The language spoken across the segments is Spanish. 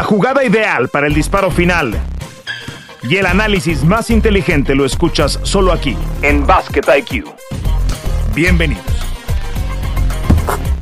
La jugada ideal para el disparo final y el análisis más inteligente lo escuchas solo aquí, en Basket IQ. Bienvenidos.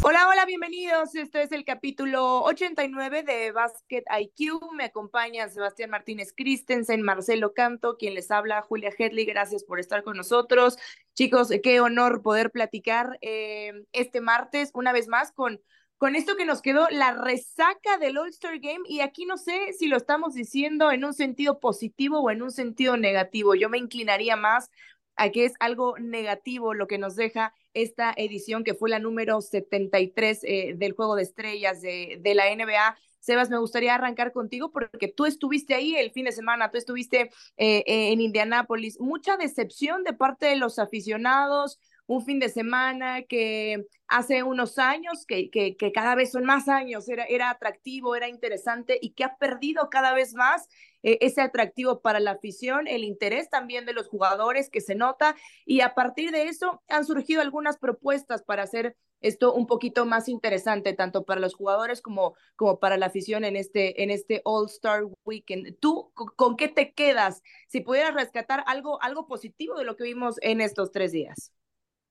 Hola, hola, bienvenidos. Esto es el capítulo 89 de Basket IQ. Me acompaña Sebastián Martínez Christensen, Marcelo Canto, quien les habla, Julia Hedley. Gracias por estar con nosotros. Chicos, qué honor poder platicar eh, este martes una vez más con con esto que nos quedó la resaca del All-Star Game y aquí no sé si lo estamos diciendo en un sentido positivo o en un sentido negativo. Yo me inclinaría más a que es algo negativo lo que nos deja esta edición que fue la número 73 eh, del Juego de Estrellas de, de la NBA. Sebas, me gustaría arrancar contigo porque tú estuviste ahí el fin de semana, tú estuviste eh, en Indianápolis. Mucha decepción de parte de los aficionados, un fin de semana que hace unos años, que, que, cada vez son más años, era, era atractivo, era interesante y que ha perdido cada vez más eh, ese atractivo para la afición, el interés también de los jugadores que se nota y a partir de eso han surgido algunas propuestas para hacer esto un poquito más interesante, tanto para los jugadores como, como para la afición en este, en este All-Star Weekend. ¿Tú con qué te quedas si pudieras rescatar algo, algo positivo de lo que vimos en estos tres días?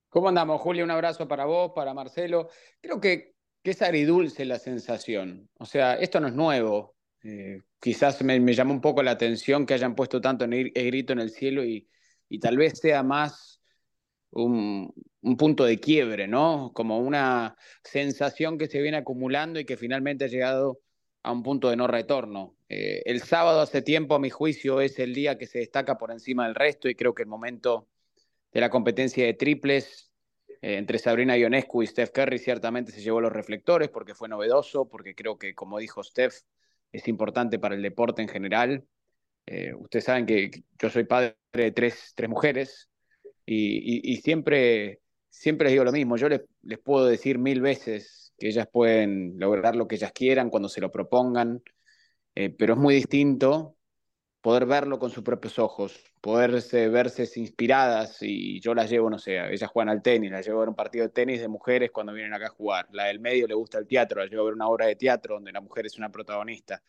¿Cómo andamos, Julio? Un abrazo para vos, para Marcelo. Creo que, que es agridulce la sensación. O sea, esto no es nuevo. Eh, quizás me, me, llamó un poco la atención que hayan puesto tanto en el, grito en el cielo y, y tal vez sea más un, un, punto de quiebre, ¿no? Como una sensación que se viene acumulando y que finalmente ha llegado a un punto de no retorno. Eh, el sábado hace tiempo, a mi juicio, es el día que se destaca por encima del resto y creo que el momento la competencia de triples eh, entre Sabrina Ionescu y Steph Curry ciertamente se llevó los reflectores porque fue novedoso, porque creo que, como dijo Steph, es importante para el deporte en general. Eh, ustedes saben que yo soy padre de tres, mujeres y, siempre, siempre les digo lo mismo. Yo les, les puedo decir mil veces que ellas pueden lograr lo que ellas quieran cuando se lo propongan, eh, pero es muy distinto poder verlo con sus propios ojos, poderse verse inspiradas y yo las llevo, no sé, ellas juegan al tenis, las llevo a ver un partido de tenis de mujeres cuando vienen acá a jugar, la del medio le gusta el teatro, las llevo a ver una obra de teatro donde la mujer es una protagonista.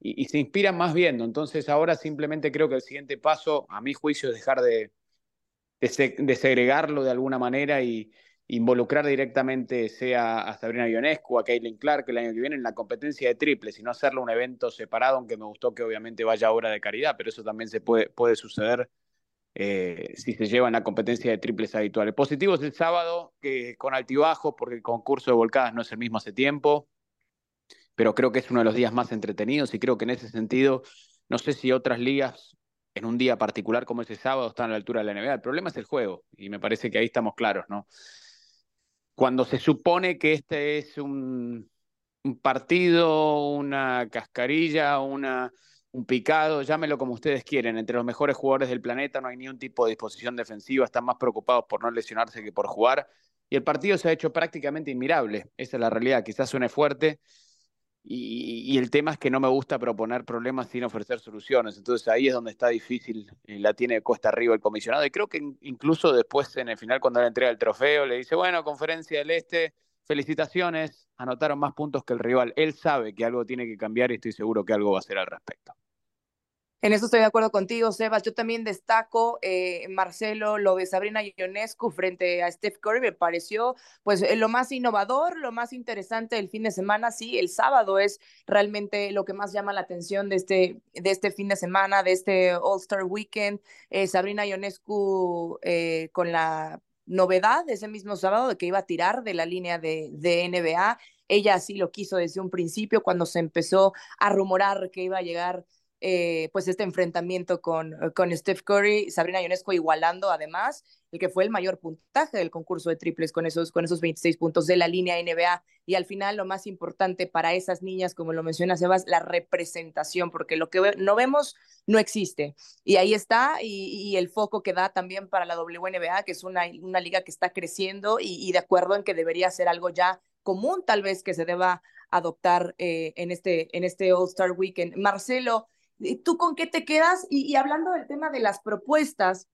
Y, se inspiran más viendo, entonces ahora simplemente creo que el siguiente paso, a mi juicio, es dejar de, de, de segregarlo de alguna manera y, involucrar directamente sea a Sabrina Ionescu, a Caitlin Clark el año que viene en la competencia de triples y no hacerlo un evento separado, aunque me gustó que obviamente vaya obra de caridad, pero eso también se puede, puede suceder eh, si se lleva en la competencia de triples habituales. Positivos el sábado, que con altibajos, porque el concurso de volcadas no es el mismo hace tiempo, pero creo que es uno de los días más entretenidos y creo que en ese sentido, no sé si otras ligas en un día particular como ese sábado están a la altura de la NBA. El problema es el juego y me parece que ahí estamos claros, ¿no? Cuando se supone que este es un, partido, una cascarilla, una, un picado, llámelo como ustedes quieren, entre los mejores jugadores del planeta no hay ni un tipo de disposición defensiva, están más preocupados por no lesionarse que por jugar, y el partido se ha hecho prácticamente inmirable, esa es la realidad, quizás suene fuerte, y, y, el tema es que no me gusta proponer problemas sin ofrecer soluciones. Entonces ahí es donde está difícil, y la tiene cuesta arriba el comisionado. Y creo que incluso después en el final, cuando le entrega el trofeo, le dice, bueno, conferencia del Este, felicitaciones, anotaron más puntos que el rival. Él sabe que algo tiene que cambiar y estoy seguro que algo va a hacer al respecto. En eso estoy de acuerdo contigo, Sebas. Yo también destaco, eh, Marcelo, lo de Sabrina Ionescu frente a Steph Curry. Me pareció, pues, eh, lo más innovador, lo más interesante del fin de semana. Sí, el sábado es realmente lo que más llama la atención de este, de este fin de semana, de este All-Star Weekend. Eh, Sabrina Ionescu eh, con la novedad ese mismo sábado de que iba a tirar de la línea de, de NBA. Ella así lo quiso desde un principio, cuando se empezó a rumorar que iba a llegar eh, pues este enfrentamiento con, eh, con Steph Curry, Sabrina Ionesco igualando además el que fue el mayor puntaje del concurso de triples con esos, con esos 26 puntos de la línea NBA. Y al final lo más importante para esas niñas, como lo menciona Sebas, la representación, porque lo que no vemos no existe. Y ahí está, y, el foco que da también para la WNBA, que es una, una liga que está creciendo y, de acuerdo en que debería ser algo ya común, tal vez que se deba adoptar eh, en este, en este All-Star Weekend. Marcelo, ¿Tú con qué te quedas? Y, y hablando del tema de las propuestas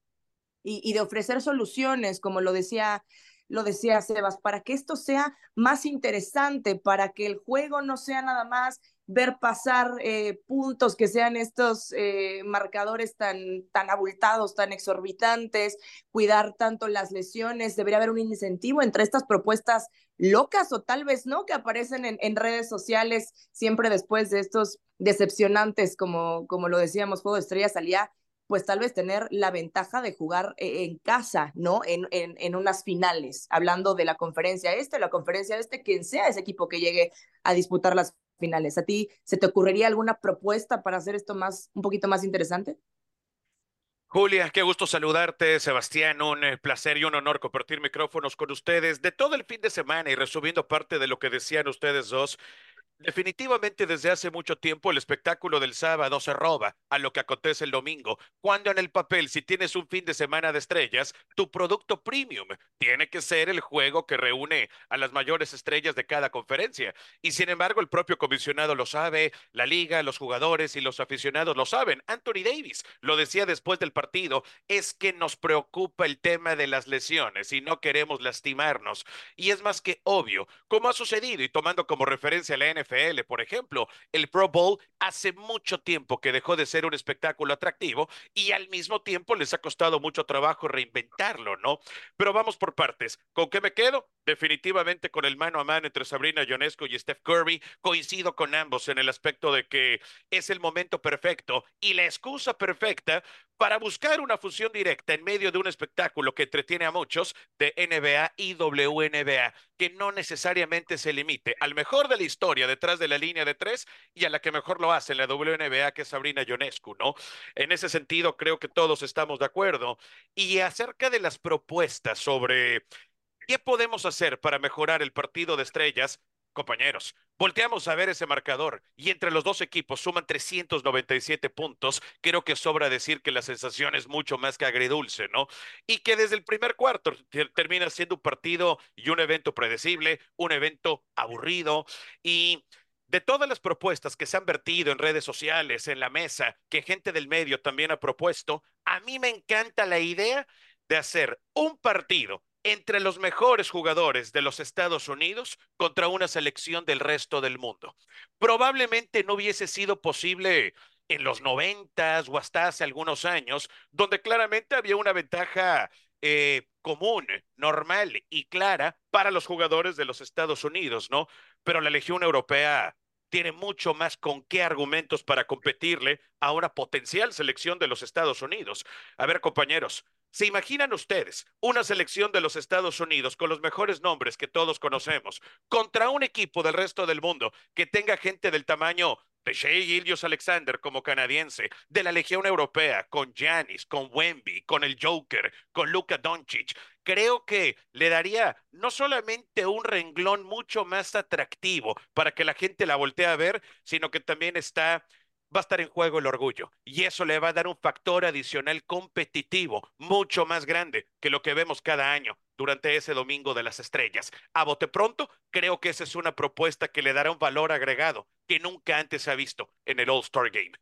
y, y, de ofrecer soluciones, como lo decía lo decía Sebas, para que esto sea más interesante, para que el juego no sea nada más ver pasar eh, puntos que sean estos eh, marcadores tan, tan abultados, tan exorbitantes, cuidar tanto las lesiones, debería haber un incentivo entre estas propuestas locas o tal vez no, que aparecen en, en redes sociales siempre después de estos decepcionantes, como, como lo decíamos, Juego de Estrellas salía pues tal vez tener la ventaja de jugar eh, en casa, ¿no? En, en, en, unas finales, hablando de la conferencia este, la conferencia este, quien sea ese equipo que llegue a disputar las finales. ¿A ti se te ocurriría alguna propuesta para hacer esto más, un poquito más interesante? Julia, qué gusto saludarte, Sebastián, un eh, placer y un honor compartir micrófonos con ustedes de todo el fin de semana y resumiendo parte de lo que decían ustedes dos. Definitivamente desde hace mucho tiempo el espectáculo del sábado se roba a lo que acontece el domingo, cuando en el papel, si tienes un fin de semana de estrellas, tu producto premium tiene que ser el juego que reúne a las mayores estrellas de cada conferencia. Y sin embargo, el propio comisionado lo sabe, la liga, los jugadores y los aficionados lo saben. Anthony Davis lo decía después del partido, es que nos preocupa el tema de las lesiones y no queremos lastimarnos. Y es más que obvio, como ha sucedido y tomando como referencia la NFL, por ejemplo. El Pro Bowl hace mucho tiempo que dejó de ser un espectáculo atractivo y al mismo tiempo les ha costado mucho trabajo reinventarlo, ¿no? Pero vamos por partes. ¿Con qué me quedo? Definitivamente con el mano a mano entre Sabrina Ionesco y Steph Curry. Coincido con ambos en el aspecto de que es el momento perfecto y la excusa perfecta para buscar una fusión directa en medio de un espectáculo que entretiene a muchos de NBA y WNBA, que no necesariamente se limite al mejor de la historia detrás de la línea de tres y a la que mejor lo hace en la WNBA, que es Sabrina Ionescu, ¿no? En ese sentido, creo que todos estamos de acuerdo. Y acerca de las propuestas sobre qué podemos hacer para mejorar el partido de estrellas, Compañeros, volteamos a ver ese marcador y entre los dos equipos suman 397 puntos. Creo que sobra decir que la sensación es mucho más que agridulce, ¿no? Y que desde el primer cuarto termina siendo un partido y un evento predecible, un evento aburrido y de todas las propuestas que se han vertido en redes sociales, en la mesa, que gente del medio también ha propuesto, a mí me encanta la idea de hacer un partido entre los mejores jugadores de los Estados Unidos contra una selección del resto del mundo. Probablemente no hubiese sido posible en los noventas o hasta hace algunos años, donde claramente había una ventaja eh, común, normal y clara para los jugadores de los Estados Unidos, ¿no? Pero la Legión Europea tiene mucho más con qué argumentos para competirle a una potencial selección de los Estados Unidos. A ver, compañeros, ¿Se imaginan ustedes una selección de los Estados Unidos con los mejores nombres que todos conocemos contra un equipo del resto del mundo que tenga gente del tamaño de Shea Gilgios Alexander como canadiense, de la Legión Europea, con Giannis, con Wemby, con el Joker, con Luka Doncic? Creo que le daría no solamente un renglón mucho más atractivo para que la gente la voltee a ver, sino que también está va a estar en juego el orgullo y eso le va a dar un factor adicional competitivo mucho más grande que lo que vemos cada año durante ese domingo de las estrellas. A bote pronto, creo que esa es una propuesta que le dará un valor agregado que nunca antes se ha visto en el All-Star Game.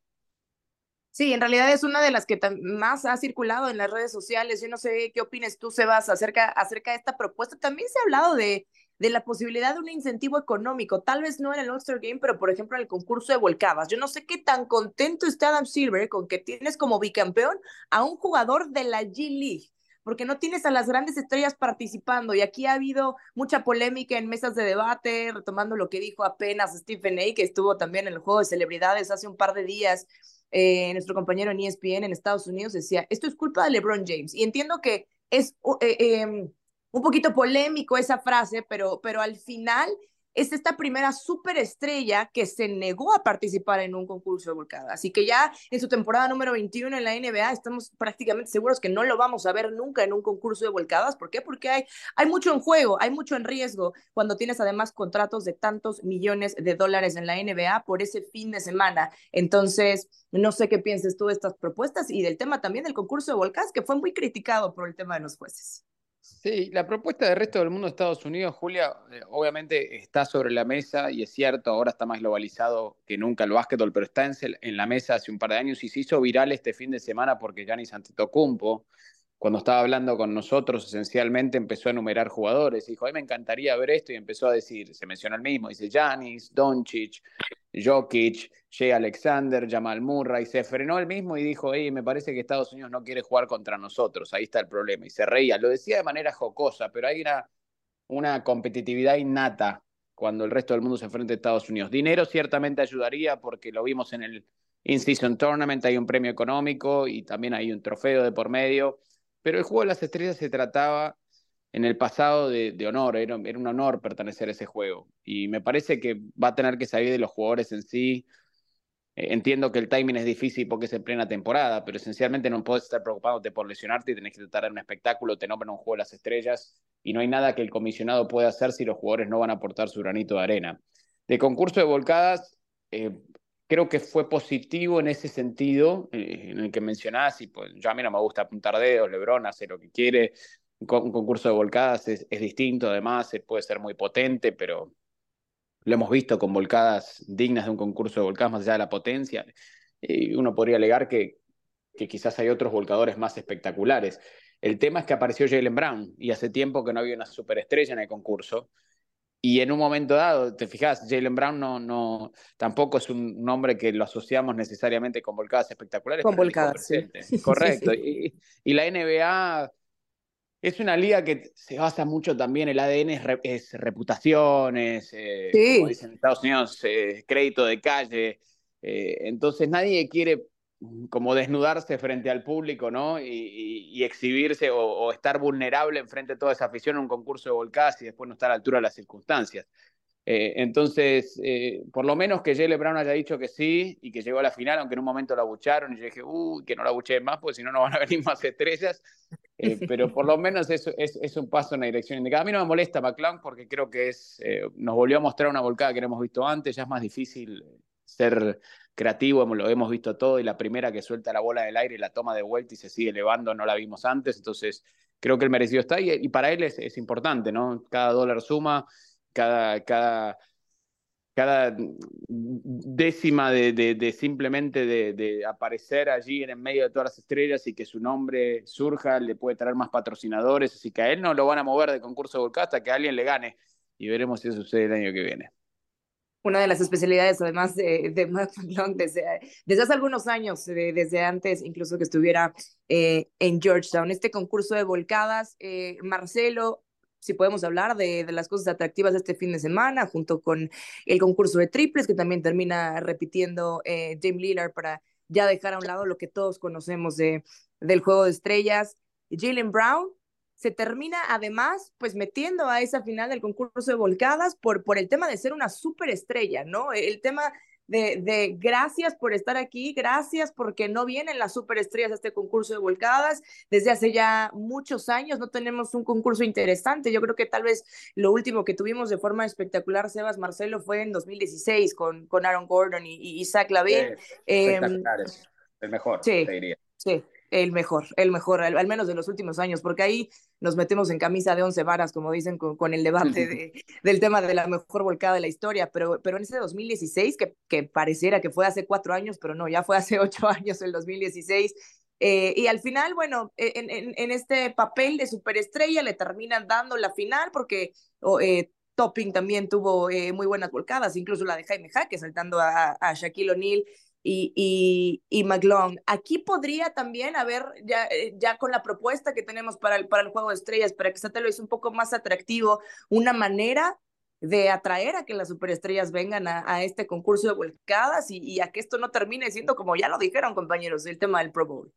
Sí, en realidad es una de las que más ha circulado en las redes sociales. Yo no sé qué opines tú, Sebas, acerca, acerca de esta propuesta. También se ha hablado de, de la posibilidad de un incentivo económico, tal vez no en el All-Star Game, pero por ejemplo en el concurso de volcadas. Yo no sé qué tan contento está Adam Silver con que tienes como bicampeón a un jugador de la G League porque no tienes a las grandes estrellas participando. Y aquí ha habido mucha polémica en mesas de debate, retomando lo que dijo apenas Stephen A., que estuvo también en el juego de celebridades hace un par de días. Eh, nuestro compañero en ESPN en Estados Unidos decía, esto es culpa de LeBron James. Y entiendo que es eh, em, un poquito polémico esa frase, pero, pero al final es esta primera superestrella que se negó a participar en un concurso de volcada. Así que ya en su temporada número 21 en la NBA estamos prácticamente seguros que no lo vamos a ver nunca en un concurso de volcadas. ¿Por qué? Porque hay, hay mucho en juego, hay mucho en riesgo cuando tienes además contratos de tantos millones de dólares en la NBA por ese fin de semana. Entonces, no sé qué pienses tú de estas propuestas y del tema también del concurso de volcadas, que fue muy criticado por el tema de los jueces. Sí, la propuesta del resto del mundo de Estados Unidos, Julia, eh, obviamente está sobre la mesa y es cierto, ahora está más globalizado que nunca el básquetbol, pero está en, la mesa hace un par de años y se hizo viral este fin de semana porque Giannis Antetokounmpo cuando estaba hablando con nosotros, esencialmente empezó a enumerar jugadores. Dijo, a mí me encantaría ver esto y empezó a decir, se menciona el mismo, dice Janis, Doncic, Jokic, Jay Alexander, Jamal Murray. Se frenó el mismo y dijo, hey, me parece que Estados Unidos no quiere jugar contra nosotros, ahí está el problema. Y se reía, lo decía de manera jocosa, pero hay una, una competitividad innata cuando el resto del mundo se enfrenta a Estados Unidos. Dinero ciertamente ayudaría porque lo vimos en el In-Season Tournament, hay un premio económico y también hay un trofeo de por medio pero el juego de las estrellas se trataba en el pasado de, honor, era, un honor pertenecer a ese juego. Y me parece que va a tener que salir de los jugadores en sí. Eh, entiendo que el timing es difícil porque es en plena temporada, pero esencialmente no puedes estar preocupándote por lesionarte y tenés que tratar de un espectáculo, te nombran un juego de las estrellas y no hay nada que el comisionado pueda hacer si los jugadores no van a aportar su granito de arena. De concurso de volcadas, eh, creo que fue positivo en ese sentido, eh, en el que mencionás, y pues yo a mí no me gusta apuntar dedos, Lebron hace lo que quiere, un, concurso de volcadas es, distinto, además, puede ser muy potente, pero lo hemos visto con volcadas dignas de un concurso de volcadas más allá de la potencia, y uno podría alegar que, que quizás hay otros volcadores más espectaculares. El tema es que apareció Jalen Brown y hace tiempo que no había una superestrella en el concurso y en un momento dado, te fijas, Jalen Brown no, no, tampoco es un nombre que lo asociamos necesariamente con volcadas espectaculares. Con volcadas, sí. Correcto. Y, y, la NBA es una liga que se basa mucho también, el ADN es, reputaciones, eh, como dicen en Estados Unidos, eh, crédito de calle. Eh, entonces nadie quiere como desnudarse frente al público, ¿no? Y, exhibirse o, estar vulnerable en frente a toda esa afición en un concurso de volcadas y después no estar a la altura de las circunstancias. Eh, entonces, eh, por lo menos que Jelle Brown haya dicho que sí y que llegó a la final, aunque en un momento la abucharon y yo dije, uy, que no la abuché más, porque si no, no van a venir más estrellas. Eh, pero por lo menos es, es, un paso en la dirección indicada. A mí no me molesta McClung porque creo que es, nos volvió a mostrar una volcada que no hemos visto antes, ya es más difícil ser creativo, lo hemos visto todo, y la primera que suelta la bola del aire la toma de vuelta y se sigue elevando, no la vimos antes, entonces creo que el merecido está y, para él es, importante, ¿no? Cada dólar suma, cada, cada, cada décima de, de, simplemente de, aparecer allí en el medio de todas las estrellas y que su nombre surja, le puede traer más patrocinadores, así que a él no lo van a mover de concurso de volcán hasta que alguien le gane y veremos si eso sucede el año que viene una de las especialidades, además de, de Matt desde, desde hace algunos años, desde antes incluso que estuviera eh, en Georgetown. Este concurso de volcadas, eh, Marcelo, si podemos hablar de, de, las cosas atractivas de este fin de semana, junto con el concurso de triples, que también termina repitiendo eh, Lillard para ya dejar a un lado lo que todos conocemos de, del juego de estrellas. Jalen Brown, se termina además pues metiendo a esa final del concurso de volcadas por, por el tema de ser una superestrella, ¿no? El tema de, de, gracias por estar aquí, gracias porque no vienen las superestrellas a este concurso de volcadas. Desde hace ya muchos años no tenemos un concurso interesante. Yo creo que tal vez lo último que tuvimos de forma espectacular, Sebas Marcelo, fue en 2016 con, con Aaron Gordon y, y Isaac Lavin. Eh, el mejor, sí, te diría. Sí, el mejor, el mejor, al, menos de los últimos años, porque ahí nos metemos en camisa de once varas, como dicen, con, el debate de, del tema de la mejor volcada de la historia, pero, pero en ese 2016, que, que pareciera que fue hace cuatro años, pero no, ya fue hace ocho años el 2016, eh, y al final, bueno, e, en, en, este papel de superestrella le terminan dando la final porque eh, Topping también tuvo eh, muy buenas volcadas, incluso la de Jaime Jaque saltando a, a Shaquille O'Neal y, y, y McGlone. Aquí podría también haber, ya, eh, ya con la propuesta que tenemos para el, para el juego de estrellas, para que sea tal vez un poco más atractivo, una manera de atraer a que las superestrellas vengan a, a este concurso de volcadas y, y, a que esto no termine siendo, como ya lo dijeron compañeros, el tema del Pro Bowl.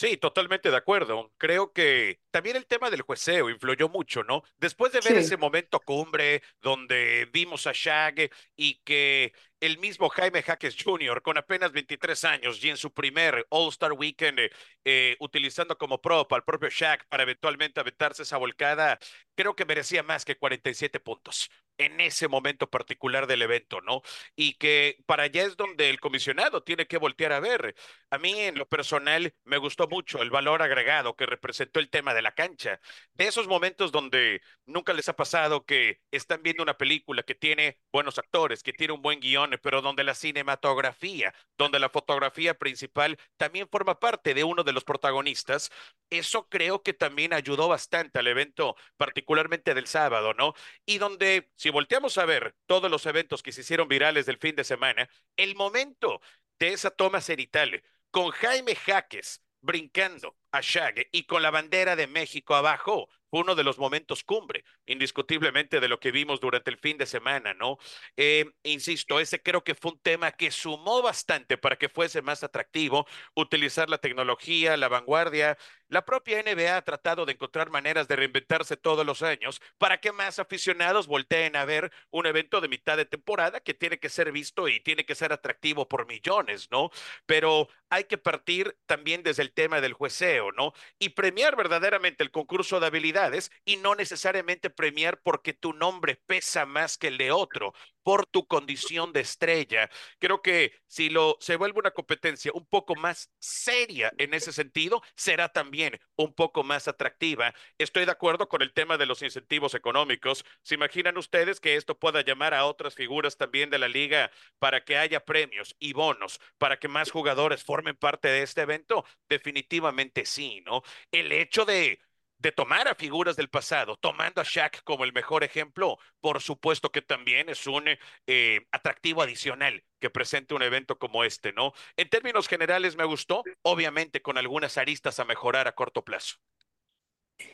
Sí, totalmente de acuerdo. Creo que también el tema del jueceo influyó mucho, ¿no? Después de ver ese momento cumbre donde vimos a Shaq y que el mismo Jaime Jaques Jr., con apenas 23 años y en su primer All-Star Weekend, eh, eh, utilizando como prop al propio Shaq para eventualmente aventarse esa volcada, creo que merecía más que 47 puntos. En ese momento particular del evento, ¿no? Y que para allá es donde el comisionado tiene que voltear a ver. A mí en lo personal me gustó mucho el valor agregado que representó el tema de la cancha. De esos momentos donde nunca les ha pasado que están viendo una película que tiene buenos actores, que tiene un buen guion, pero donde la cinematografía, donde la fotografía principal también forma parte de uno de los protagonistas, eso creo que también ayudó bastante al evento, particularmente del sábado, ¿no? Y donde, si volteamos a ver todos los eventos que se hicieron virales del fin de semana, el momento de esa toma cenital con Jaime Jaques brincando a Shag y con la bandera de México abajo, fue uno de los momentos cumbre, indiscutiblemente, de lo que vimos durante el fin de semana, ¿no? Eh, insisto, ese creo que fue un tema que sumó bastante para que fuese más atractivo utilizar la tecnología, la vanguardia. La propia NBA ha tratado de encontrar maneras de reinventarse todos los años para que más aficionados volteen a ver un evento de mitad de temporada que tiene que ser visto y tiene que ser atractivo por millones, ¿no? Pero hay que partir también desde el tema del jueceo, ¿no? Y premiar verdaderamente el concurso de habilidades y no necesariamente premiar porque tu nombre pesa más que el de otro, por tu condición de estrella. Creo que si lo se vuelve una competencia un poco más seria en ese sentido, será también un poco más atractiva. Estoy de acuerdo con el tema de los incentivos económicos. ¿Se imaginan ustedes que esto pueda llamar a otras figuras también de la liga para que haya premios y bonos, para que más jugadores formen parte de este evento? Definitivamente sí, ¿no? El hecho de de tomar a figuras del pasado, tomando a Shaq como el mejor ejemplo, por supuesto que también es un eh, atractivo adicional que presente un evento como este, ¿no? En términos generales me gustó, obviamente con algunas aristas a mejorar a corto plazo.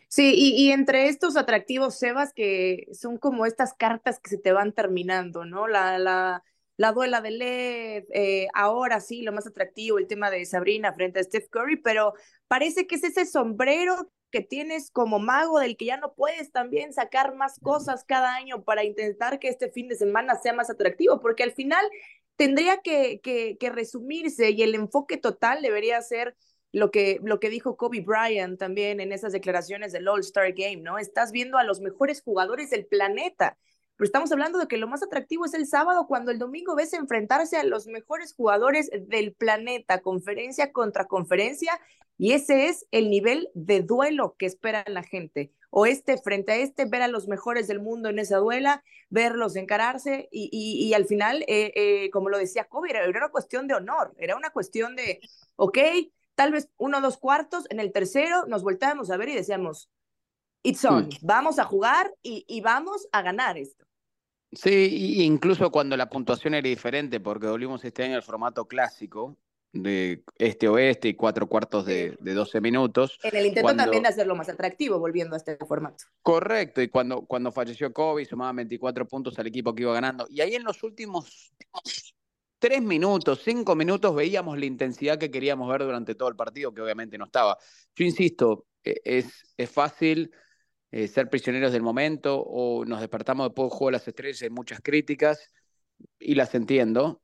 Sí, y, entre estos atractivos, Sebas, que son como estas cartas que se te van terminando, ¿no? La, la, la duela de LED, eh, ahora sí, lo más atractivo, el tema de Sabrina frente a Steph Curry, pero parece que es ese sombrero que tienes como mago del que ya no puedes también sacar más cosas cada año para intentar que este fin de semana sea más atractivo, porque al final tendría que, que, resumirse y el enfoque total debería ser lo que, lo que dijo Kobe Bryant también en esas declaraciones del All-Star Game, ¿no? Estás viendo a los mejores jugadores del planeta pero estamos hablando de que lo más atractivo es el sábado cuando el domingo ves enfrentarse a los mejores jugadores del planeta, conferencia contra conferencia, y ese es el nivel de duelo que espera la gente. O este frente a este, ver a los mejores del mundo en esa duela, verlos encararse y, y, al final, eh, eh, como lo decía Kobe, era, era una cuestión de honor, era una cuestión de, ok, tal vez uno o dos cuartos, en el tercero nos voltábamos a ver y decíamos, it's on, vamos a jugar y, y vamos a ganar esto. Sí, incluso cuando la puntuación era diferente, porque volvimos este año al formato clásico de este-oeste y cuatro cuartos de, de 12 minutos. En el intento también de hacerlo más atractivo, volviendo a este formato. Correcto, y cuando, cuando falleció Kobe, sumaban 24 puntos al equipo que iba ganando. Y ahí en los últimos tres minutos, cinco minutos, veíamos la intensidad que queríamos ver durante todo el partido, que obviamente no estaba. Yo insisto, e, es, es fácil eh, ser prisioneros del momento o nos despertamos después del juego de las estrellas, hay muchas críticas y las entiendo,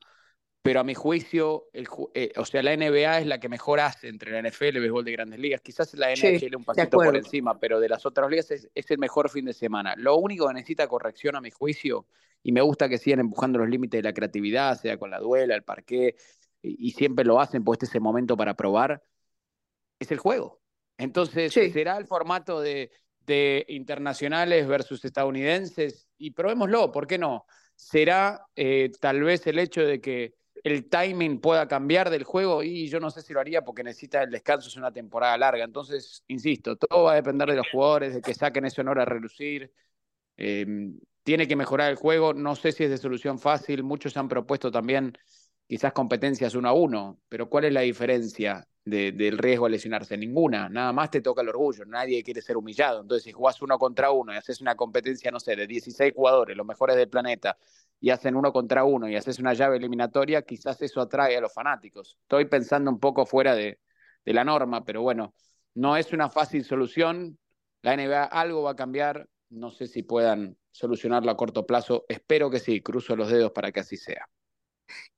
pero a mi juicio, el, eh, o sea, la NBA es la que mejor hace entre la NFL y el béisbol de grandes ligas. Quizás la NHL un pasito por encima, pero de las otras ligas es, el mejor fin de semana. Lo único que necesita corrección a mi juicio, y me gusta que sigan empujando los límites de la creatividad, sea con la duela, el parqué, y, y siempre lo hacen, pues este es el momento para probar, es el juego. Entonces, será el formato de de internacionales versus estadounidenses y probémoslo, ¿por qué no? ¿Será eh, tal vez el hecho de que el timing pueda cambiar del juego? Y yo no sé si lo haría porque necesita el descanso, es una temporada larga. Entonces, insisto, todo va a depender de los jugadores, de que saquen ese honor a relucir. Em, tiene que mejorar el juego, no sé si es de solución fácil, muchos han propuesto también quizás competencias uno a uno, pero ¿cuál es la diferencia del riesgo a lesionarse? Ninguna, nada más te toca el orgullo, nadie quiere ser humillado, entonces si jugás uno contra uno y haces una competencia, no sé, de 16 jugadores, los mejores del planeta, y hacen uno contra uno y haces una llave eliminatoria, quizás eso atrae a los fanáticos. Estoy pensando un poco fuera de, de la norma, pero bueno, no es una fácil solución, la NBA algo va a cambiar, no sé si puedan solucionarlo a corto plazo, espero que sí, cruzo los dedos para que así sea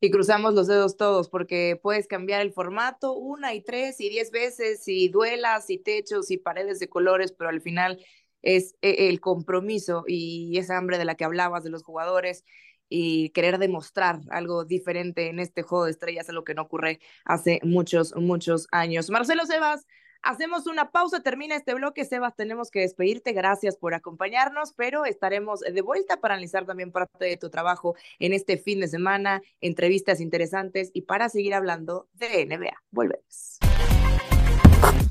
y cruzamos los dedos todos porque puedes cambiar el formato una y tres y diez veces y duelas y techos y paredes de colores, pero al final es eh, el compromiso y esa hambre de la que hablabas de los jugadores y querer demostrar algo diferente en este juego de estrellas, lo que no ocurre hace muchos, muchos años. Marcelo Sebas, hacemos una pausa, termina este bloque. Sebas, tenemos que despedirte. Gracias por acompañarnos, pero estaremos de vuelta para analizar también parte de tu trabajo en este fin de semana, entrevistas interesantes y para seguir hablando de NBA. Volvemos.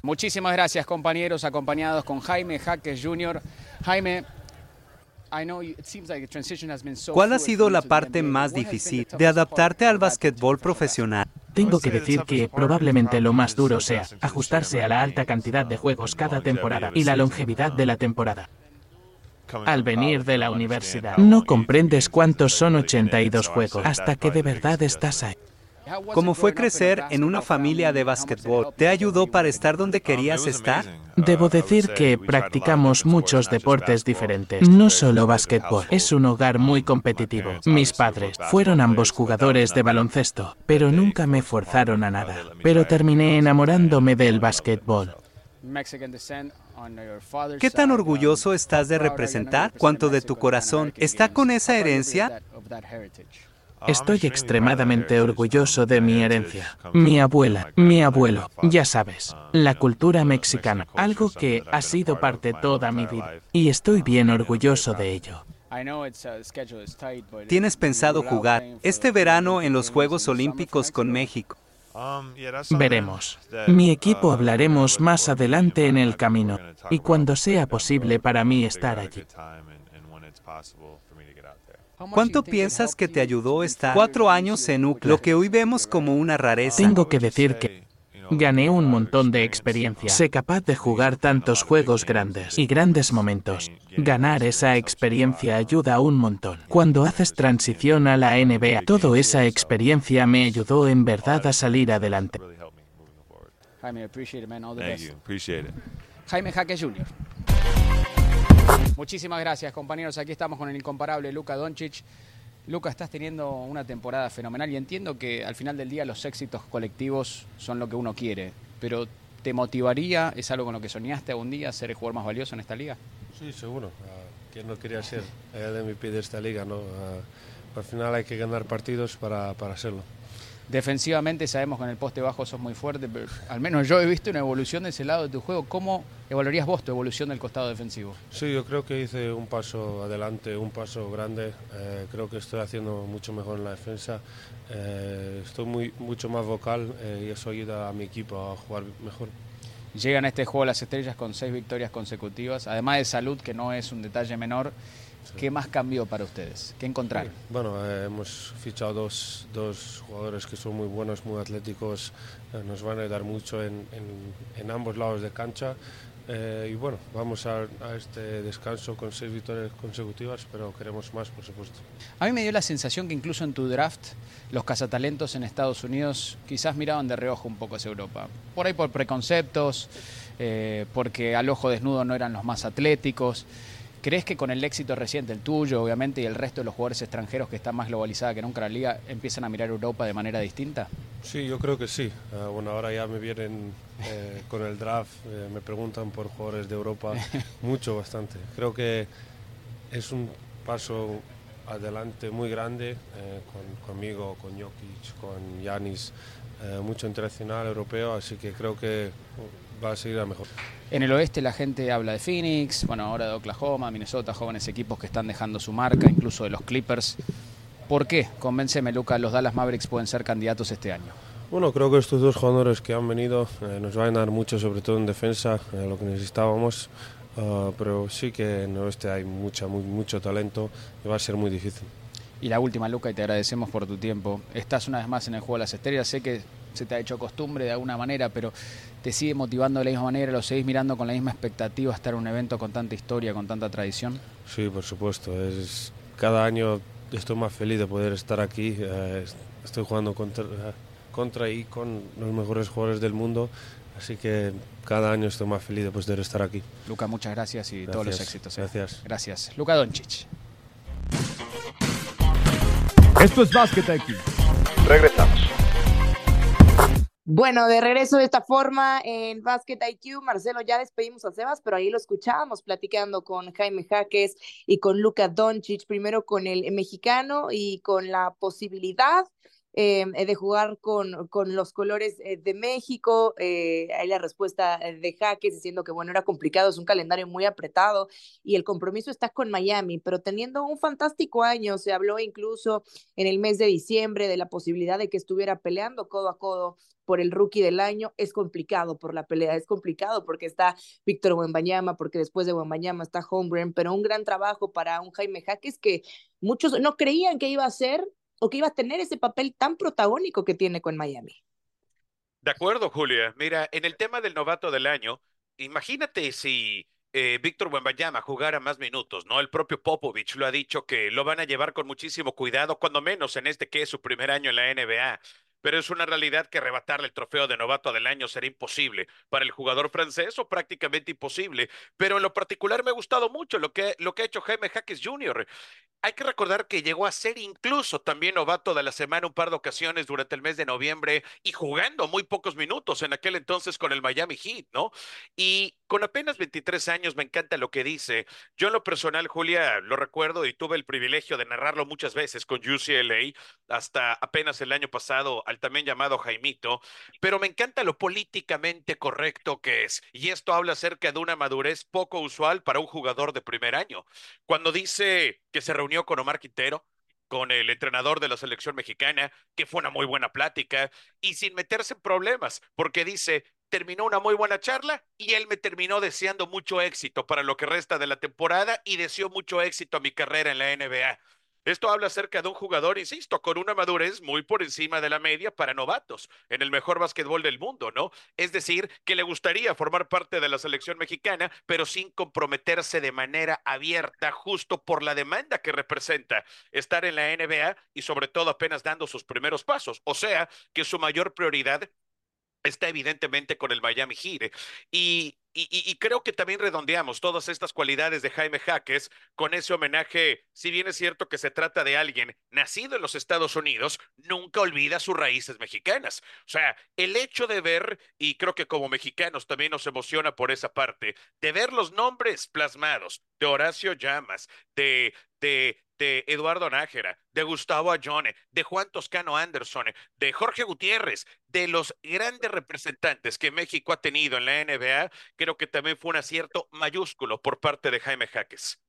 Muchísimas gracias compañeros, acompañados con Jaime Jaques Jr. Jaime, ¿Cuál ha sido la parte más difícil de adaptarte al básquetbol profesional? Tengo que decir que probablemente lo más duro sea ajustarse a la alta cantidad de juegos cada temporada y la longevidad de la temporada. Al venir de la universidad, no comprendes cuántos son 82 juegos hasta que de verdad estás ahí. ¿Cómo fue crecer en una familia de básquetbol? ¿Te ayudó para estar donde querías estar? Debo decir que practicamos muchos deportes diferentes, no solo básquetbol. Es un hogar muy competitivo. Mis padres fueron ambos jugadores de baloncesto, pero nunca me forzaron a nada. Pero terminé enamorándome del básquetbol. ¿Qué tan orgulloso estás de representar? ¿Cuánto de tu corazón está con esa herencia? Estoy extremadamente orgulloso de mi herencia. Mi abuela, mi abuelo, ya sabes, la cultura mexicana, algo que ha sido parte toda mi vida. Y estoy bien orgulloso de ello. Tienes pensado jugar este verano en los Juegos Olímpicos con México. Veremos. Mi equipo hablaremos más adelante en el camino y cuando sea posible para mí estar allí. ¿Cuánto piensas que te ayudó estar cuatro años en UCLA, lo que hoy vemos como una rareza? Tengo que decir que gané un montón de experiencia. Sé capaz de jugar tantos juegos grandes y grandes momentos. Ganar esa experiencia ayuda un montón. Cuando haces transición a la NBA, toda esa experiencia me ayudó en verdad a salir adelante. Jaime Jaque Jr. Muchísimas gracias, compañeros. Aquí estamos con el incomparable Luka Doncic. Luca, estás teniendo una temporada fenomenal y entiendo que al final del día los éxitos colectivos son lo que uno quiere, pero ¿te motivaría, es algo con lo que soñaste algún día, ser el jugador más valioso en esta liga? Sí, seguro. Uh, ¿Quién no quería ser el MVP de esta liga? ¿no? Ah, al final hay que ganar partidos para, para hacerlo. Defensivamente sabemos que en el poste bajo sos muy fuerte, pero al menos yo he visto una evolución de ese lado de tu juego. ¿Cómo evaluarías vos tu evolución del costado defensivo? Sí, yo creo que hice un paso adelante, un paso grande. Eh, creo que estoy haciendo mucho mejor en la defensa. Eh, estoy muy, mucho más vocal eh, y eso ayuda a mi equipo a jugar mejor. Llegan a este juego las estrellas con seis victorias consecutivas, además de salud, que no es un detalle menor. ¿Qué más cambió para ustedes? ¿Qué encontraron? Bueno, eh, hemos fichado dos, dos, jugadores que son muy buenos, muy atléticos, eh, nos van a ayudar mucho en, en, en ambos lados de cancha. Eh, y bueno, vamos a, a, este descanso con seis victorias consecutivas, pero queremos más, por supuesto. A mí me dio la sensación que incluso en tu draft, los cazatalentos en Estados Unidos quizás miraban de reojo un poco hacia Europa. Por ahí por preconceptos, eh, porque al ojo desnudo no eran los más atléticos. ¿Crees que con el éxito reciente, el tuyo obviamente y el resto de los jugadores extranjeros que está más globalizada que nunca la liga, empiezan a mirar Europa de manera distinta? Sí, yo creo que sí. Uh, bueno, ahora ya me vienen eh, con el draft, eh, me preguntan por jugadores de Europa mucho, bastante. Creo que es un paso adelante muy grande eh, con, conmigo, con Jokic, con Yanis, mucho internacional europeo, así que creo que va a seguir a mejor. En el oeste la gente habla de Phoenix, bueno, ahora de Oklahoma, Minnesota, jóvenes equipos que están dejando su marca, incluso de los Clippers. ¿Por qué? Convénceme, Luca, los Dallas Mavericks pueden ser candidatos este año. Bueno, creo que estos dos jugadores que han venido eh, nos van a dar mucho, sobre todo en defensa, eh, lo que necesitábamos. Uh, pero sí que en el oeste hay mucha, muy, mucho talento y va a ser muy difícil. Y la última, Luca, y te agradecemos por tu tiempo. Estás una vez más en el juego de las estrellas. Sé que se te ha hecho costumbre de alguna manera, pero te sigue motivando de la misma manera, lo seguís mirando con la misma expectativa estar en un evento con tanta historia, con tanta tradición. Sí, por supuesto. Es, cada año estoy más feliz de poder estar aquí. Eh, estoy jugando contra, contra y con los mejores jugadores del mundo. Así que cada año estoy más feliz de poder estar aquí. Luca, muchas gracias y gracias, todos los éxitos. ¿eh? Gracias. Gracias. Luca Doncic. Esto es Basket IQ. Regresamos. Bueno, de regreso de esta forma en Basket IQ, Marcelo, ya despedimos a Sebas, pero ahí lo escuchábamos platicando con Jaime Jaques y con Luca Doncic, primero con el mexicano y con la posibilidad eh, de jugar con, con los colores eh, de México. Eh, hay la respuesta de Jaques diciendo que, bueno, era complicado, es un calendario muy apretado y el compromiso está con Miami, pero teniendo un fantástico año, se habló incluso en el mes de diciembre de la posibilidad de que estuviera peleando codo a codo por el rookie del año, es complicado por la pelea, es complicado porque está Víctor Wembanyama, porque después de Wembanyama está Holmgren, pero un gran trabajo para un Jaime Jaques que muchos no creían que iba a ser o que iba a tener ese papel tan protagónico que tiene con Miami. De acuerdo, Julia. Mira, en el tema del novato del año, imagínate si eh, Víctor Wembanyama jugara más minutos, ¿no? El propio Popovich lo ha dicho que lo van a llevar con muchísimo cuidado, cuando menos en este que es su primer año en la NBA pero es una realidad que arrebatarle el trofeo de novato del año será imposible para el jugador francés o prácticamente imposible. Pero en lo particular me ha gustado mucho lo que, lo que ha hecho Jaime Jaques Jr. Hay que recordar que llegó a ser incluso también novato de la semana un par de ocasiones durante el mes de noviembre y jugando muy pocos minutos en aquel entonces con el Miami Heat, ¿no? Y con apenas 23 años me encanta lo que dice. Yo en lo personal, Julia, lo recuerdo y tuve el privilegio de narrarlo muchas veces con UCLA hasta apenas el año pasado al también llamado Jaimito, pero me encanta lo políticamente correcto que es. Y esto habla acerca de una madurez poco usual para un jugador de primer año. Cuando dice que se reunió con Omar Quintero, con el entrenador de la selección mexicana, que fue una muy buena plática, y sin meterse en problemas, porque dice, terminó una muy buena charla y él me terminó deseando mucho éxito para lo que resta de la temporada y deseó mucho éxito a mi carrera en la NBA. Esto habla acerca de un jugador, insisto, con una madurez muy por encima de la media para novatos en el mejor básquetbol del mundo, ¿no? Es decir, que le gustaría formar parte de la selección mexicana, pero sin comprometerse de manera abierta, justo por la demanda que representa estar en la NBA y sobre todo apenas dando sus primeros pasos. O sea, que su mayor prioridad está evidentemente con el Miami Heat. Y, y, creo que también redondeamos todas estas cualidades de Jaime Jaques con ese homenaje, si bien es cierto que se trata de alguien nacido en los Estados Unidos, nunca olvida sus raíces mexicanas. O sea, el hecho de ver, y creo que como mexicanos también nos emociona por esa parte, de ver los nombres plasmados de Horacio Llamas, de, de, de Eduardo Nájera, de Gustavo Ayone, de Juan Toscano Anderson, de Jorge Gutiérrez, de los grandes representantes que México ha tenido en la NBA, creo que también fue un acierto mayúsculo por parte de Jaime Jaques.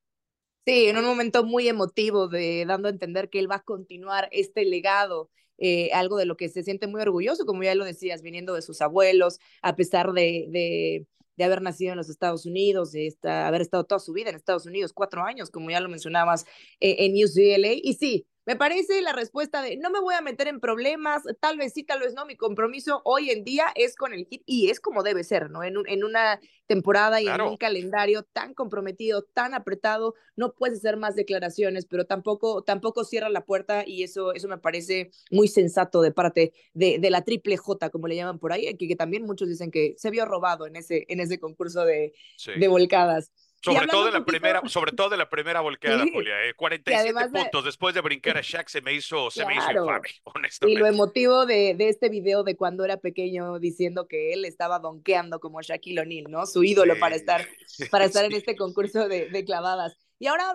Sí, en un momento muy emotivo de dando a entender que él va a continuar este legado, eh, algo de lo que se siente muy orgulloso, como ya lo decías, viniendo de sus abuelos, a pesar de, de de haber nacido en los Estados Unidos, de haber estado toda su vida en Estados Unidos, cuatro años, como ya lo mencionabas, eh, en UCLA. Y sí, me parece la respuesta de no me voy a meter en problemas, tal vez sí, tal vez no. Mi compromiso hoy en día es con el hit y es como debe ser, ¿no? En, en una temporada y en un calendario tan comprometido, tan apretado, no puedes hacer más declaraciones, pero tampoco, tampoco cierra la puerta y eso, eso me parece muy sensato de parte de, de la triple J, como le llaman por ahí, que, que, también muchos dicen que se vio robado en ese, en ese concurso de, de volcadas. Sobre todo, en la primera, sobre todo en la primera volcada, Julia. 47 eh, puntos después de brincar a Shaq se me hizo, se me hizo infame, honestamente. Y lo emotivo de, de, este video de cuando era pequeño diciendo que él estaba donkeando como Shaquille O'Neal, ¿no? Su ídolo para estar, para estar en este concurso de, de clavadas. Y ahora,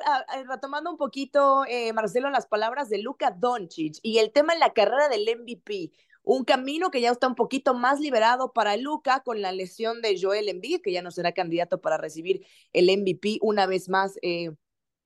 retomando un poquito, eh, Marcelo, las palabras de Luca Doncic y el tema en la carrera del MVP un camino que ya está un poquito más liberado para Luca con la lesión de Joel Embiid, que ya no será candidato para recibir el MVP una vez más eh,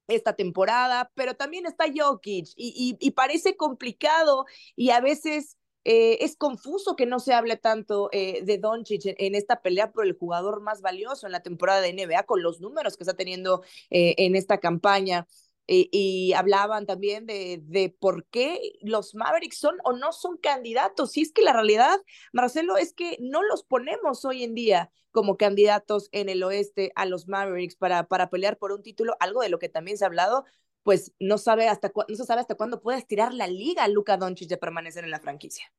esta temporada, pero también está Jokic y, parece complicado y a veces eh, es confuso que no se hable tanto eh, de Doncic en, esta pelea por el jugador más valioso en la temporada de NBA con los números que está teniendo en esta campaña. Y, hablaban también de, de, por qué los Mavericks son o no son candidatos. Y es que la realidad, Marcelo, es que no los ponemos hoy en día como candidatos en el oeste a los Mavericks para, para pelear por un título, algo de lo que también se ha hablado, pues no, sabe hasta no se sabe hasta cuándo puede estirar la liga Luca Doncic de permanecer en la franquicia.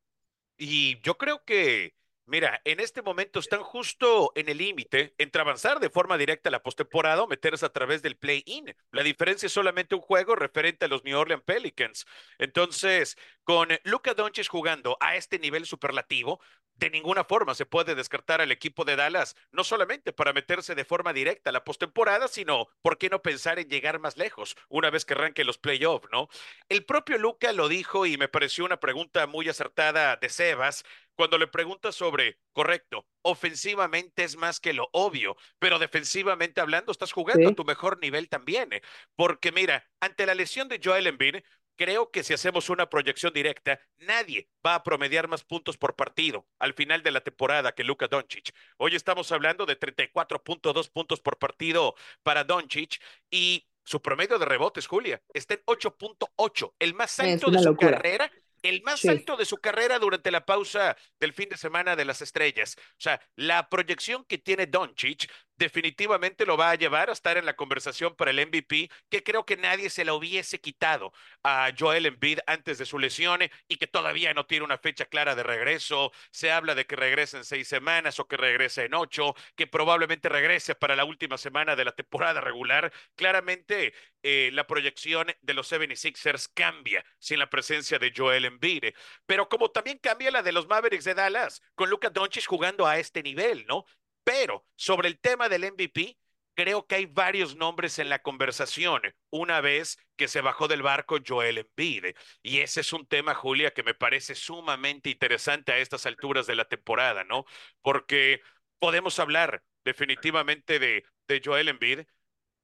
Y yo creo que Mira, en este momento están justo en el límite entre avanzar de forma directa a la postemporada o meterse a través del play-in. La diferencia es solamente un juego referente a los New Orleans Pelicans. Entonces, con Luka Doncic jugando a este nivel superlativo, de ninguna forma se puede descartar al equipo de Dallas, no solamente para meterse de forma directa a la postemporada, sino, ¿por qué no pensar en llegar más lejos una vez que arranque los playoffs, no? El propio Luca lo dijo y me pareció una pregunta muy acertada de Sebas cuando le preguntas sobre, correcto, ofensivamente es más que lo obvio, pero defensivamente hablando estás jugando a tu mejor nivel también, ¿eh? porque mira, ante la lesión de Joel Embiid, creo que si hacemos una proyección directa, nadie va a promediar más puntos por partido al final de la temporada que Luka Doncic. Hoy estamos hablando de 34.2 puntos por partido para Doncic y su promedio de rebotes, Julia, está en 8.8, el más alto de su carrera el más alto de su carrera durante la pausa del fin de semana de las estrellas. O sea, la proyección que tiene Doncic definitivamente lo va a llevar a estar en la conversación para el MVP, que creo que nadie se la hubiese quitado a Joel Embiid antes de su lesión y que todavía no tiene una fecha clara de regreso. Se habla de que regrese en seis semanas o que regrese en ocho, que probablemente regrese para la última semana de la temporada regular. Claramente eh, la proyección de los 76ers cambia sin la presencia de Joel Embiid, pero como también cambia la de los Mavericks de Dallas, con Luka Doncic jugando a este nivel, ¿no? Pero sobre el tema del MVP, creo que hay varios nombres en la conversación una vez que se bajó del barco Joel Embiid. Y ese es un tema, Julia, que me parece sumamente interesante a estas alturas de la temporada, ¿no? Porque podemos hablar definitivamente de, de Joel Embiid,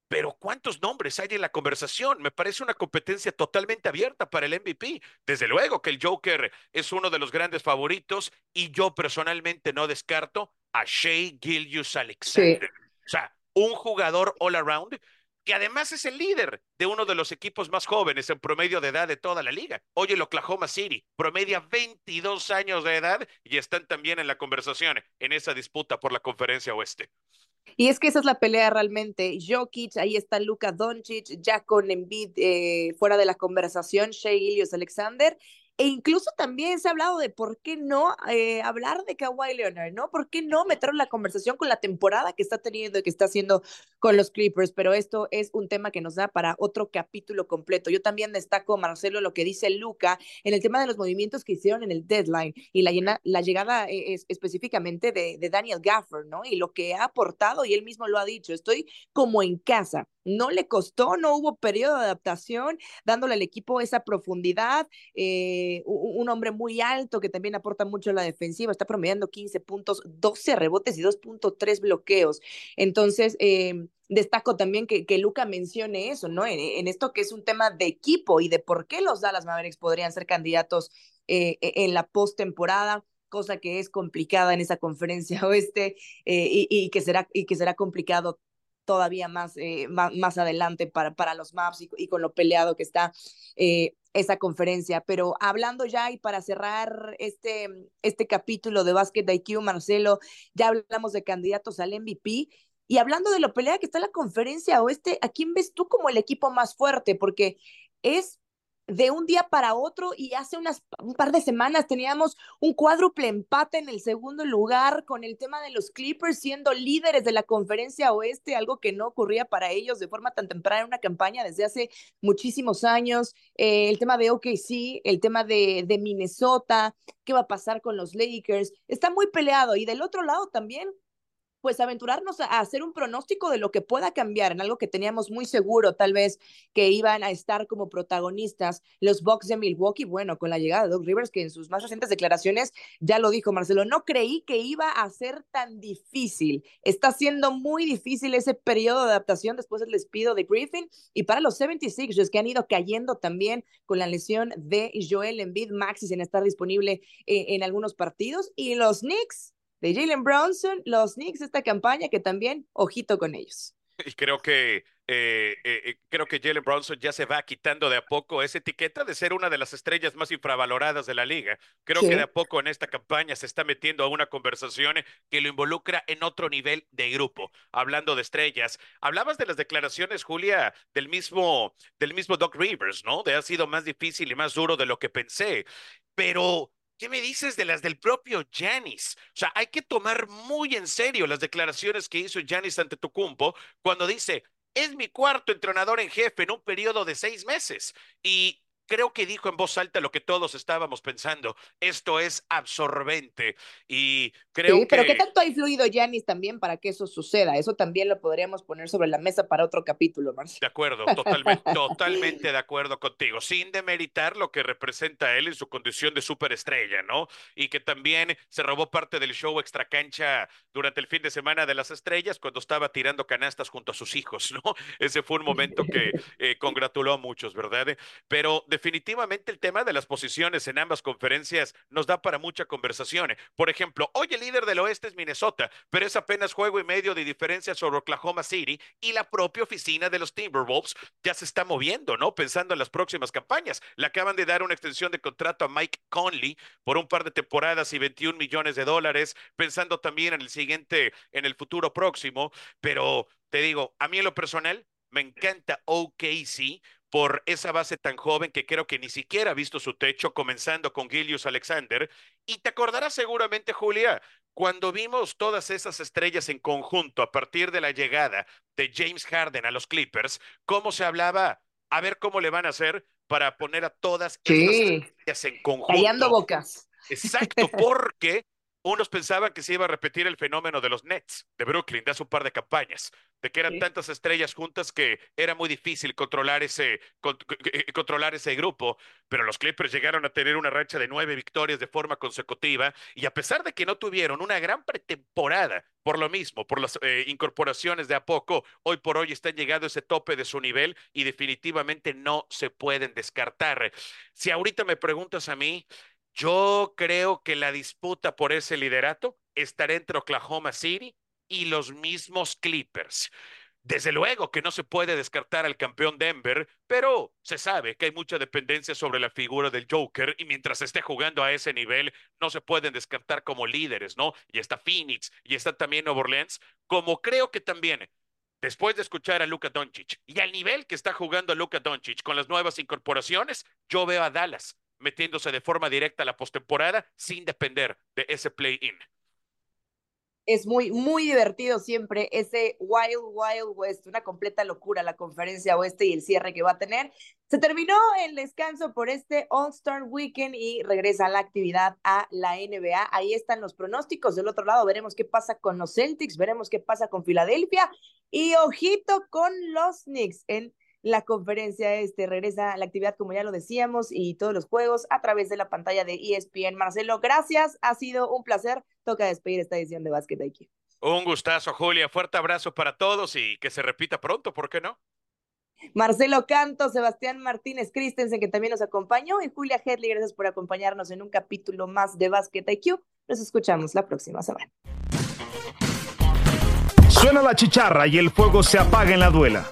pero ¿cuántos nombres hay en la conversación? Me parece una competencia totalmente abierta para el MVP. Desde luego que el Joker es uno de los grandes favoritos y yo personalmente no descarto a Shea Gillius Alexander. O sea, un jugador all around que además es el líder de uno de los equipos más jóvenes en promedio de edad de toda la liga. Hoy el Oklahoma City promedia 22 años de edad y están también en la conversación en esa disputa por la conferencia oeste. Y es que esa es la pelea realmente. Jokic, ahí está Luka Doncic, ya con Embiid eh, fuera de la conversación, Shea Gillius Alexander, e incluso también se ha hablado de por qué no eh, hablar de Kawhi Leonard, ¿no? ¿Por qué no meter la conversación con la temporada que está teniendo y que está haciendo con los Clippers? Pero esto es un tema que nos da para otro capítulo completo. Yo también destaco, Marcelo, lo que dice Luca en el tema de los movimientos que hicieron en el deadline y la, llegada eh, es, específicamente de, de Daniel Gaffer, ¿no? Y lo que ha aportado, y él mismo lo ha dicho, estoy como en casa no le costó, no hubo periodo de adaptación, dándole al equipo esa profundidad. Eh, un hombre muy alto que también aporta mucho a la defensiva, está promediando 15 puntos, 12 rebotes y 2.3 bloqueos. Entonces, em, destaco también que, que, Luca mencione eso, ¿no? En, esto que es un tema de equipo y de por qué los Dallas Mavericks podrían ser candidatos eh, e, en la postemporada cosa que es complicada en esa conferencia oeste eh, y, que será, y que será complicado todavía más, eh, más, adelante para, para los Maps y, con lo peleado que está eh, esa conferencia. Pero hablando ya y para cerrar este, este capítulo de Basket IQ, Marcelo, ya hablamos de candidatos al MVP. Y hablando de lo peleada que está la conferencia oeste, ¿a quién ves tú como el equipo más fuerte? Porque es de un día para otro y hace unas, un par de semanas teníamos un cuádruple empate en el segundo lugar con el tema de los Clippers siendo líderes de la conferencia oeste, algo que no ocurría para ellos de forma tan temprana en una campaña desde hace muchísimos años. Eh, el tema de OKC, el tema de, de Minnesota, qué va a pasar con los Lakers, está muy peleado y del otro lado también pues aventurarnos a hacer un pronóstico de lo que pueda cambiar en algo que teníamos muy seguro, tal vez que iban a estar como protagonistas los Bucks de Milwaukee, bueno, con la llegada de Doug Rivers, que en sus más recientes declaraciones ya lo dijo Marcelo, no creí que iba a ser tan difícil. Está siendo muy difícil ese periodo de adaptación después del despido de Griffin y para los 76ers que han ido cayendo también con la lesión de Joel Embiid, Maxi sin estar disponible eh, en algunos partidos y los Knicks de Jalen Brownson, los Knicks, esta campaña que también, ojito con ellos. Y creo que eh, eh, eh, creo que Jalen Brownson ya se va quitando de a poco esa etiqueta de ser una de las estrellas más infravaloradas de la liga. Creo que de a poco en esta campaña se está metiendo a una conversación que lo involucra en otro nivel de grupo. Hablando de estrellas, hablabas de las declaraciones, Julia, del mismo del mismo Doc Rivers, ¿no? De ha sido más difícil y más duro de lo que pensé. Pero ¿Qué me dices de las del propio Janis? O sea, hay que tomar muy en serio las declaraciones que hizo Janis ante Tucumpo cuando dice, es mi cuarto entrenador en jefe en un periodo de seis meses. Y creo que dijo en voz alta lo que todos estábamos pensando. Esto es absorbente y creo sí, pero ¿qué tanto ha influido Yanis también para que eso suceda? Eso también lo podríamos poner sobre la mesa para otro capítulo, Marcio. De acuerdo, totalmente, totalmente de acuerdo contigo, sin demeritar lo que representa él en su condición de superestrella, ¿no? Y que también se robó parte del show extracancha durante el fin de semana de las estrellas cuando estaba tirando canastas junto a sus hijos, ¿no? Ese fue un momento que eh, congratuló a muchos, ¿verdad? Pero de definitivamente el tema de las posiciones en ambas conferencias nos da para mucha conversación. Por ejemplo, hoy el líder del oeste es Minnesota, pero es apenas juego y medio de diferencia sobre Oklahoma City y la propia oficina de los Timberwolves ya se está moviendo, ¿no? Pensando en las próximas campañas. Le acaban de dar una extensión de contrato a Mike Conley por un par de temporadas y 21 millones de dólares, pensando también en el siguiente, en el futuro próximo, pero te digo, a mí en lo personal, me encanta OKC por esa base tan joven que creo que ni siquiera ha visto su techo, comenzando con Gilius Alexander. Y te acordarás seguramente, Julia, cuando vimos todas esas estrellas en conjunto a partir de la llegada de James Harden a los Clippers, cómo se hablaba, a ver cómo le van a hacer para poner a todas esas estrellas en conjunto. Callando bocas. Exacto, porque unos pensaban que se iba a repetir el fenómeno de los Nets de Brooklyn de hace un par de campañas, de que eran tantas estrellas juntas que era muy difícil controlar ese, eh, controlar ese grupo, pero los Clippers llegaron a tener una racha de nueve victorias de forma consecutiva y a pesar de que no tuvieron una gran pretemporada por lo mismo, por las eh, incorporaciones de a poco, hoy por hoy están llegando a ese tope de su nivel y definitivamente no se pueden descartar. Si ahorita me preguntas a mí, yo creo que la disputa por ese liderato estará entre Oklahoma City y los mismos Clippers. Desde luego que no se puede descartar al campeón Denver, pero se sabe que hay mucha dependencia sobre la figura del Joker y mientras esté jugando a ese nivel no se pueden descartar como líderes, ¿no? Y está Phoenix y está también Nueva Orleans, como creo que también después de escuchar a Luka Doncic y al nivel que está jugando Luka Doncic con las nuevas incorporaciones, yo veo a Dallas metiéndose de forma directa a la postemporada sin depender de ese play-in. Es muy, muy divertido siempre ese Wild Wild West, una completa locura la conferencia oeste y el cierre que va a tener. Se terminó el descanso por este All-Star Weekend y regresa la actividad a la NBA. Ahí están los pronósticos. Del otro lado veremos qué pasa con los Celtics, veremos qué pasa con Filadelfia y ojito con los Knicks la conferencia este. Regresa la actividad, como ya lo decíamos, y todos los juegos a través de la pantalla de ESPN. Marcelo, gracias. Ha sido un placer. Toca despedir esta edición de Basket IQ. Un gustazo, Julia. Fuerte abrazo para todos y que se repita pronto, ¿por qué no? Marcelo Canto, Sebastián Martínez Christensen, que también nos acompañó, y Julia Hedley, gracias por acompañarnos en un capítulo más de Basket IQ. Nos escuchamos la próxima semana. Suena la chicharra y el fuego se apaga en la duela.